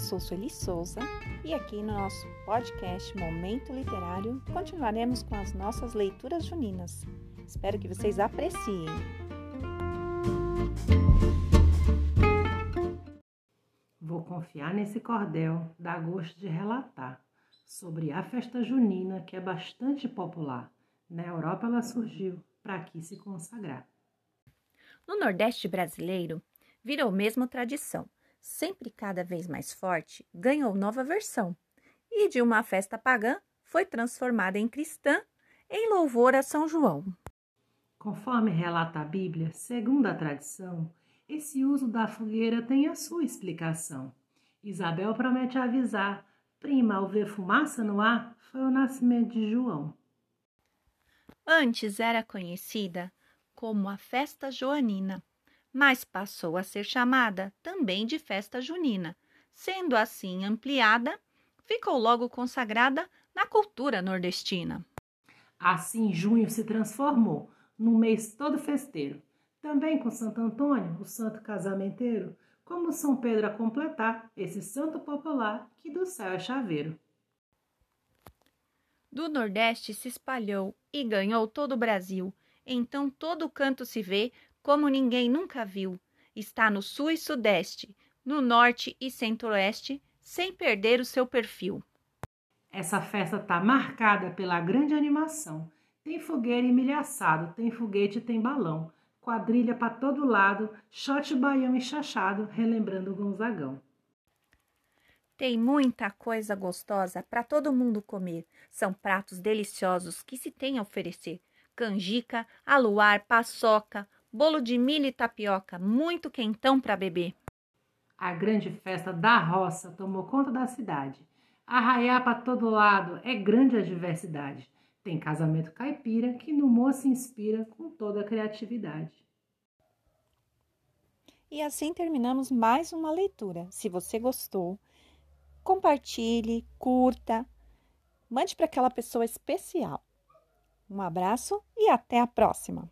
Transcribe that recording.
sou Sueli Souza e aqui no nosso podcast Momento Literário continuaremos com as nossas leituras juninas. Espero que vocês apreciem. Vou confiar nesse cordel, dá gosto de relatar sobre a festa junina que é bastante popular. Na Europa ela surgiu para aqui se consagrar. No Nordeste brasileiro, virou mesmo tradição sempre cada vez mais forte, ganhou nova versão e de uma festa pagã foi transformada em cristã em louvor a São João. Conforme relata a Bíblia, segundo a tradição, esse uso da fogueira tem a sua explicação. Isabel promete avisar: prima, ao ver fumaça no ar, foi o nascimento de João. Antes era conhecida como a festa joanina mas passou a ser chamada também de festa junina. Sendo assim ampliada, ficou logo consagrada na cultura nordestina. Assim, junho se transformou num mês todo festeiro, também com Santo Antônio, o santo casamenteiro, como São Pedro a completar esse santo popular que do céu é chaveiro. Do Nordeste se espalhou e ganhou todo o Brasil. Então todo canto se vê como ninguém nunca viu. Está no sul e sudeste, no norte e centro-oeste, sem perder o seu perfil. Essa festa está marcada pela grande animação. Tem fogueira e milho assado, tem foguete e tem balão. Quadrilha para todo lado, shot baião e chachado, relembrando o Gonzagão. Tem muita coisa gostosa para todo mundo comer. São pratos deliciosos que se tem a oferecer. Canjica, aluar, paçoca, bolo de milho e tapioca, muito quentão para beber. A grande festa da roça tomou conta da cidade. Arraiar para todo lado é grande a diversidade. Tem casamento caipira que no moço inspira com toda a criatividade. E assim terminamos mais uma leitura. Se você gostou, compartilhe, curta, mande para aquela pessoa especial. Um abraço e até a próxima!